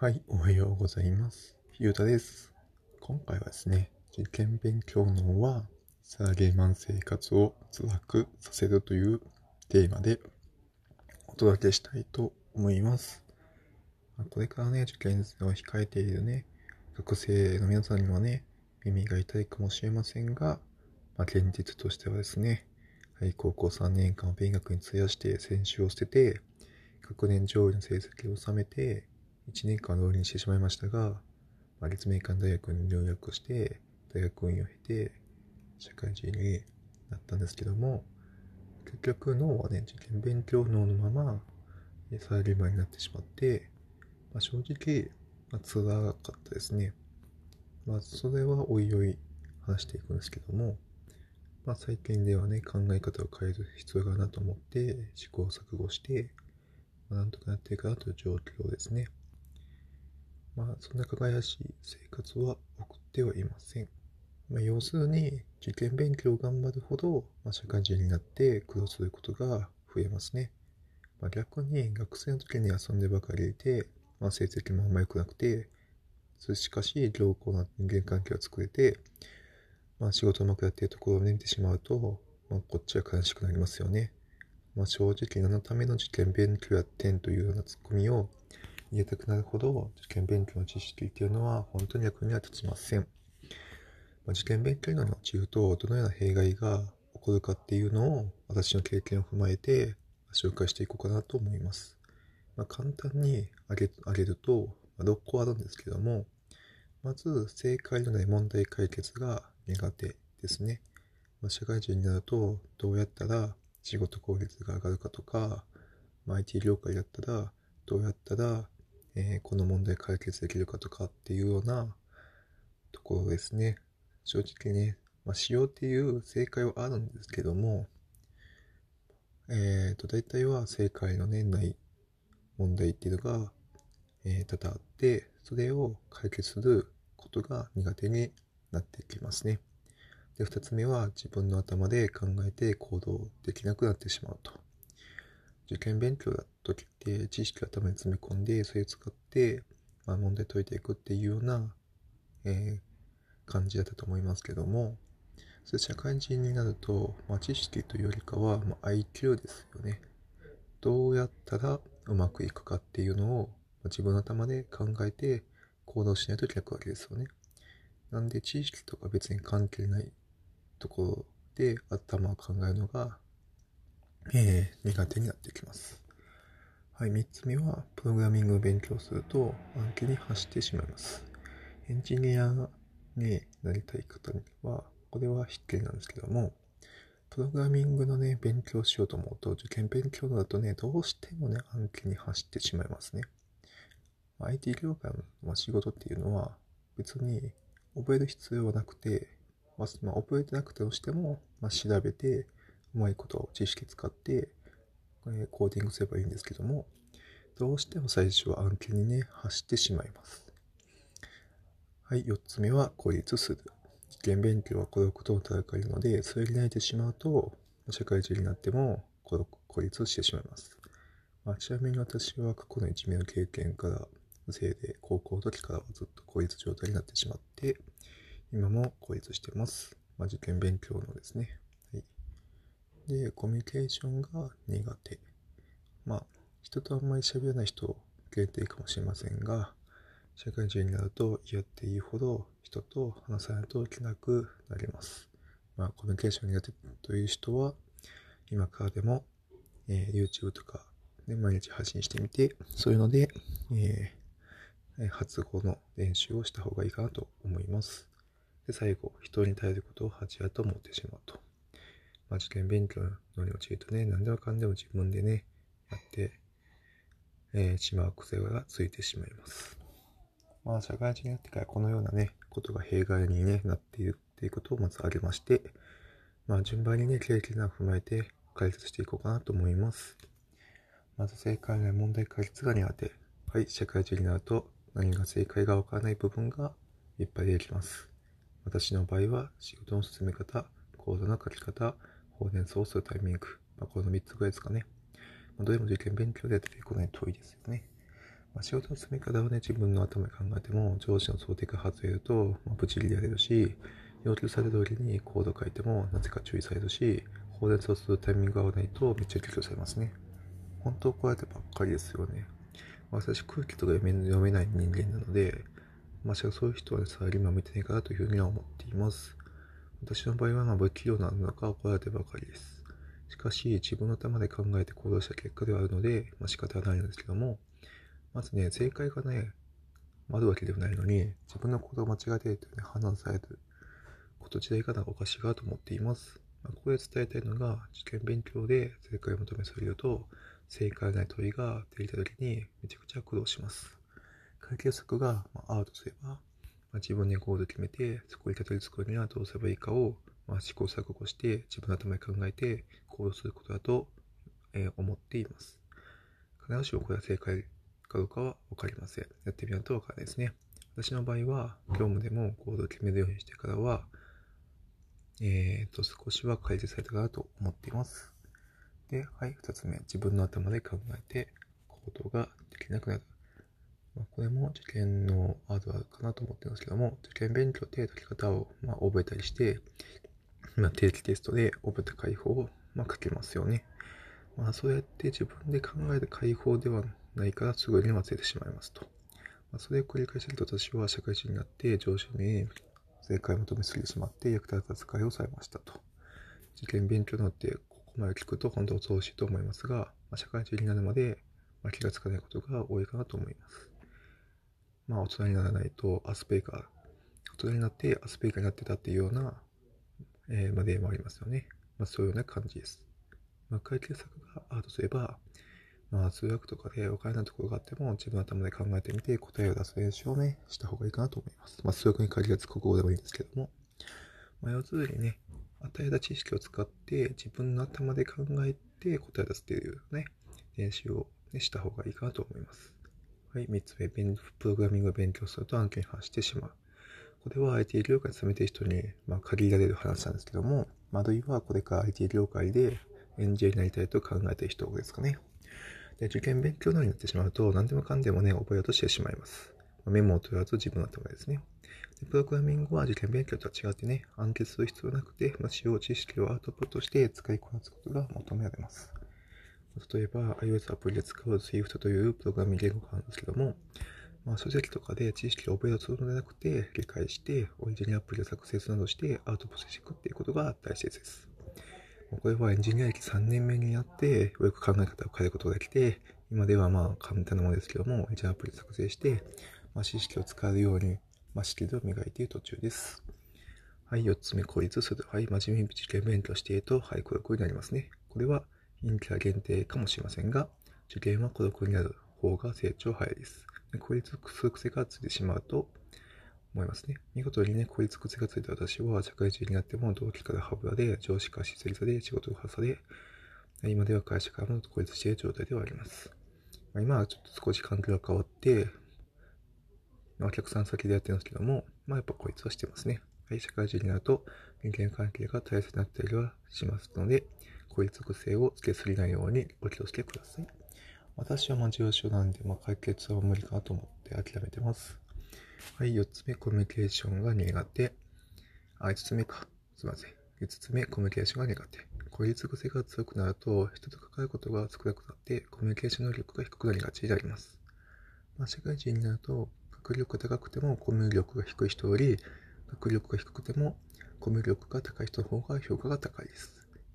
はい、おはようございます。ゆうたです。今回はですね、受験勉強のはサラリーマン生活を辛くさせるというテーマでお届けしたいと思います。これからね、受験生を控えているね、学生の皆さんにはね、耳が痛いかもしれませんが、まあ、現実としてはですね、はい、高校3年間を勉学に費やして選手を捨てて、学年上位の成績を収めて、1年間浪人してしまいましたが、まあ、立命館大学に入学して、大学院を経て、社会人になったんですけども、結局脳はね、受験勉強脳のまま、サラリーマンになってしまって、まあ、正直、まあ、辛かったですね。まあ、それはおいおい話していくんですけども、まあ、最近ではね、考え方を変える必要があるなと思って、試行錯誤して、まあ、なんとかなっていくかなという状況ですね。まあ、そんな輝しい生活は送ってはいません。まあ、要するに、受験勉強を頑張るほど、まあ、社会人になって苦労することが増えますね。まあ、逆に学生の時に遊んでばかりいて、まあ、成績もあんま良くなくて、しかし良好な人間関係を作れて、まあ、仕事うまくやっているところを見てしまうと、まあ、こっちは悲しくなりますよね。まあ、正直何のための受験勉強やってんというようなツッコミを言いたくなるほど受験勉強の知識っていうのは本当に役には立ちません。まあ、受験勉強の後言うとどのような弊害が起こるかっていうのを私の経験を踏まえて紹介していこうかなと思います。まあ、簡単に挙げ挙げると、まあ、6個あるんですけども、まず正解のない問題解決が苦手ですね。まあ、社会人になるとどうやったら仕事効率が上がるかとか、まあ、IT 業界だったらどうやったら、えー、この問題解決できるかとかっていうようなところですね。正直ね、まあ、使用っていう正解はあるんですけども、えっ、ー、と、大体は正解の年内問題っていうのが、えー、多々あって、それを解決することが苦手になってきますね。で、二つ目は自分の頭で考えて行動できなくなってしまうと。受験勉強だっ時って知識を頭に詰め込んで、それを使って、まあ、問題解いていくっていうような、えー、感じだったと思いますけども、それ社会人になると、まあ、知識というよりかは、まあ、IQ ですよね。どうやったらうまくいくかっていうのを、ま、自分の頭で考えて行動しないといけないわけですよね。なんで知識とか別に関係ないところで頭を考えるのが、えー、苦手になってきます。はい、3つ目は、プログラミングを勉強すると暗記に走ってしまいます。エンジニアになりたい方には、これは必見なんですけども、プログラミングのね、勉強しようと思うと、受験勉強だとね、どうしてもね、暗記に走ってしまいますね。IT 業界の仕事っていうのは、別に覚える必要はなくて、まあ、覚えてなくてもしても、まあ、調べて、うまいことを知識使って、え、コーディングすればいいんですけども、どうしても最初は暗記にね、走ってしまいます。はい、4つ目は孤立する。受験勉強は孤独との戦いなので、それに慣れてしまうと、社会人になっても孤独孤立してしまいます。まあ、ちなみに私は過去の一名の経験からせいで、高校の時からはずっと孤立状態になってしまって、今も孤立してます。まあ、受験勉強のですね。で、コミュニケーションが苦手。まあ、人とあんまり喋らない人限定かもしれませんが、社会人になると嫌っていいほど人と話さないといけなくなります。まあ、コミュニケーション苦手という人は、今からでも、えー、YouTube とかで毎日発信してみて、そういうので、えー、発語の練習をした方がいいかなと思います。で、最後、人に頼ることを恥やと思ってしまうと。まあ、受験勉強のに陥るとね、何でもかんでも自分でね、やって、えー、しまう癖がついてしまいます。まあ、社会人になってからこのようなね、ことが弊害に、ね、なっているっていうことをまず挙げまして、まあ、順番にね、経験を踏まえて解説していこうかなと思います。まず正解の問題解説が苦手。はい、社会人になると何が正解がわからない部分がいっぱい出てきます。私の場合は仕事の進め方、コードの書き方、放電操するタイミング、まあ、この3つぐらいですかね。まあ、どれも受験勉強で出ていくこない問いですよね。まあ、仕事の積み方をね、自分の頭で考えても、上司の想定が外れると、まあ、ブチリやれるし、要求される通りにコード書いても、なぜか注意されるし、放熱をするタイミングが合わないと、めっちゃ拒否されますね。本当こうやってばっかりですよね。私、空気とか読め読めない人間なので、まさかそういう人は、ね、触りも見てないかなというふうには思っています。私の場合は、まあ、不器用なのか怒られてばかりです。しかし、自分の頭で考えて行動した結果ではあるので、まあ、仕方はないんですけども、まずね、正解がね、あるわけではないのに、自分の行動を間違えているというね、判断されること自体がおかしいかと思っています。まあ、ここで伝えたいのが、受験勉強で正解を求めされると、正解ない問いが出てきた時にめちゃくちゃ苦労します。解決策が、まあ、あるとすれば、まあ、自分でゴール決めて、そこにたどり着くにはどうすればいいかを、まあ、試行錯誤して自分の頭で考えて行動することだと、えー、思っています。必ずしもこれは正解かどうかはわかりません。やってみないとわからないですね。私の場合は、業務でも行動を決めるようにしてからは、えっ、と、少しは改善されたかなと思っています。で、はい、二つ目。自分の頭で考えて行動ができなくなる。まあ、これも受験のあるあるかなと思ってますけども、受験勉強って解き方を、ま、覚えたりして、まあ、定期テストで覚えた解放を、ま、書けますよね。まあ、そうやって自分で考える解放ではないからすぐに忘れてしまいますと。まあ、それを繰り返していると私は社会人になって上司に正解を求めすぎてしまって役立たず使いをされましたと。受験勉強のってここまで聞くと本当恐ろしいと思いますが、まあ、社会人になるまで、気がつかないことが多いかなと思います。まあ大人にならないとアスペイカー、大人になってアスペイカーになってたっていうような、えー、まあ、例もありますよね。まあそういうような感じです。まあ、解決策があるとすれば、まあ、通訳とかで分からないところがあっても、自分の頭で考えてみて答えを出す練習をね、した方がいいかなと思います。まあ、数学に限らず国語でもいいんですけども、まあ、要するにね、与えた知識を使って自分の頭で考えて答えを出すっていうね、練習を、ね、した方がいいかなと思います。はい、3つ目、プログラミングを勉強すると案件に反してしまう。これは IT 業界に勤めている人に、まあ、限られる話なんですけども、あるいはこれから IT 業界でエンジニアになりたいと考えている人ですかね。で、受験勉強のようになってしまうと、何でもかんでもね、覚えようとしてしまいます。メモを取らず自分の頭ですね。でプログラミングは受験勉強とは違ってね、暗記する必要なくて、まあ、使用知識をアウトプットして使いこなすことが求められます。例えば、iOS アプリで使う Swift というプログラミング言語があるんですけども、まあ、書籍とかで知識を覚えようとするのではなくて、理解して、オリジナルアプリを作成するなどしてアウトプットしていくっていうことが大切です。これはエンジニア歴3年目になって、よく考え方を変えることができて、今ではまあ簡単なものですけども、じゃあアプリ作成して、まあ、知識を使うように、まあ、スキルを磨いている途中です。はい、4つ目、孤立する。はい、真面目に受験勉強していると、はい、孤独になりますね。これは、陰キャ限定かもしれませんが、受験は孤独になる方が成長早いです。孤立する癖がついてしまうと、思いますね。見事にね、孤立癖がついた私は、社会人になっても同期からハブラで、上司から失礼さで、仕事が発さで、今では会社からも孤立している状態ではあります。まあ、今はちょっと少し環境が変わって、お客さん先でやってるんですけども、まあやっぱ孤立はしてますね。はい、社会人になると人間関係が大切になったりはしますので、孤立癖をつけすぎないようにお気をつけください。私はまあ重症なんで、まあ解決は無理かなと思って諦めてます。はい、4つ目、コミュニケーションが苦手。あ、5つ目か。すいません。5つ目、コミュニケーションが苦手。孤立癖が強くなると、人と関わることが少なくなって、コミュニケーション能力が低くなりがちになります。まあ、社会人になると、学力が高くてもコミュ力が低い人より、学力が低くてもコミュ力が高い人の方が評価が高いです。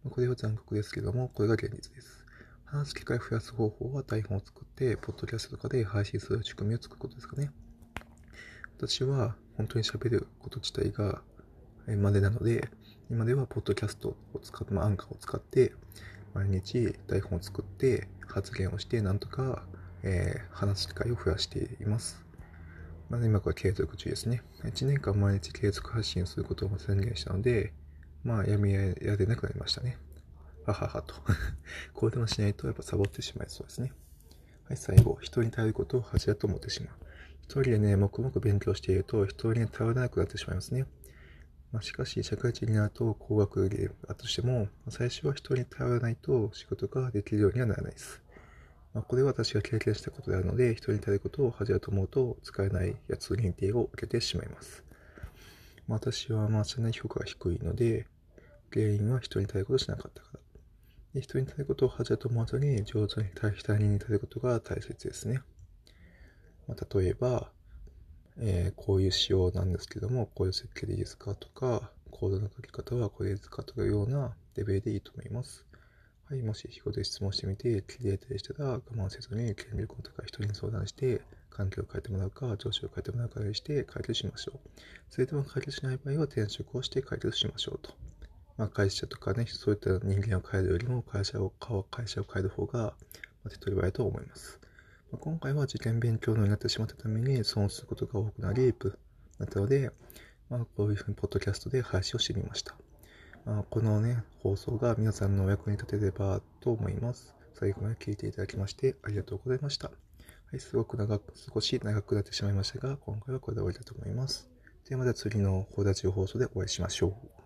これは残酷ですけども、これが現実です。話す機会を増やす方法は台本を作って、ポッドキャストとかで配信する仕組みを作ることですかね。私は本当に喋ること自体がまでなので、今ではポッドキャストを使って、まあ、アンカーを使って、毎日台本を作って発言をして、なんとか、えー、話す機会を増やしています。まあ、今これ継続中ですね。1年間毎日継続発信することを宣言したので、まあ、やめやれなくなりましたね。はははと。こうでもしないとやっぱサボってしまいそうですね。はい、最後。人に頼ることを恥だと思ってしまう。一人でね、黙々勉強していると、人に頼らなくなってしまいますね。まあ、しかし、社会人になると、高学歴だとしても、最初は人に頼らないと仕事ができるようにはならないです。まあ、これは私が経験したことであるので、人に足りることを恥だと思うと、使えないやつ認定を受けてしまいます。まあ、私はまあ、社内評価が低いので、原因は人に足りることをしなかったから。人に足りることを恥だと思わずに、上手に対他人に足りることが大切ですね。まあ、例えば、えー、こういう仕様なんですけども、こういう設計でいいですかとか、コードの書き方はこれですかというようなレベルでいいと思います。はい、もし日頃で質問してみて、切りたりしたら我慢せずに権力の高い人に相談して、環境を変えてもらうか、上司を変えてもらうかにして解決しましょう。それでも解決しない場合は転職をして解決しましょうと。まあ、会社とかね、そういった人間を変えるよりも会社を会社を変える方が手っ取り早いと思います。まあ、今回は受験勉強のになってしまったために損することが多くなり、なったので、まあ、こういうふうにポッドキャストで配信をしてみました。まあ、このね、放送が皆さんのお役に立てればと思います。最後まで聞いていただきましてありがとうございました。はい、すごく長く、少し長くなってしまいましたが、今回はこれで終わりたいと思います。ではまた次の放立放送でお会いしましょう。